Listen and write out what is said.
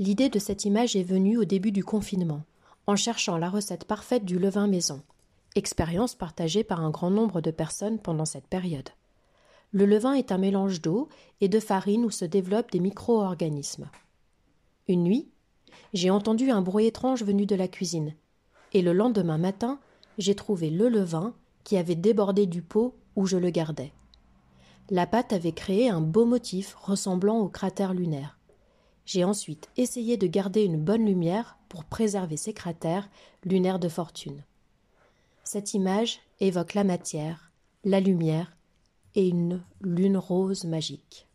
L'idée de cette image est venue au début du confinement, en cherchant la recette parfaite du levain maison, expérience partagée par un grand nombre de personnes pendant cette période. Le levain est un mélange d'eau et de farine où se développent des micro-organismes. Une nuit, j'ai entendu un bruit étrange venu de la cuisine, et le lendemain matin, j'ai trouvé le levain qui avait débordé du pot où je le gardais. La pâte avait créé un beau motif ressemblant au cratère lunaire. J'ai ensuite essayé de garder une bonne lumière pour préserver ces cratères lunaires de fortune. Cette image évoque la matière, la lumière et une lune rose magique.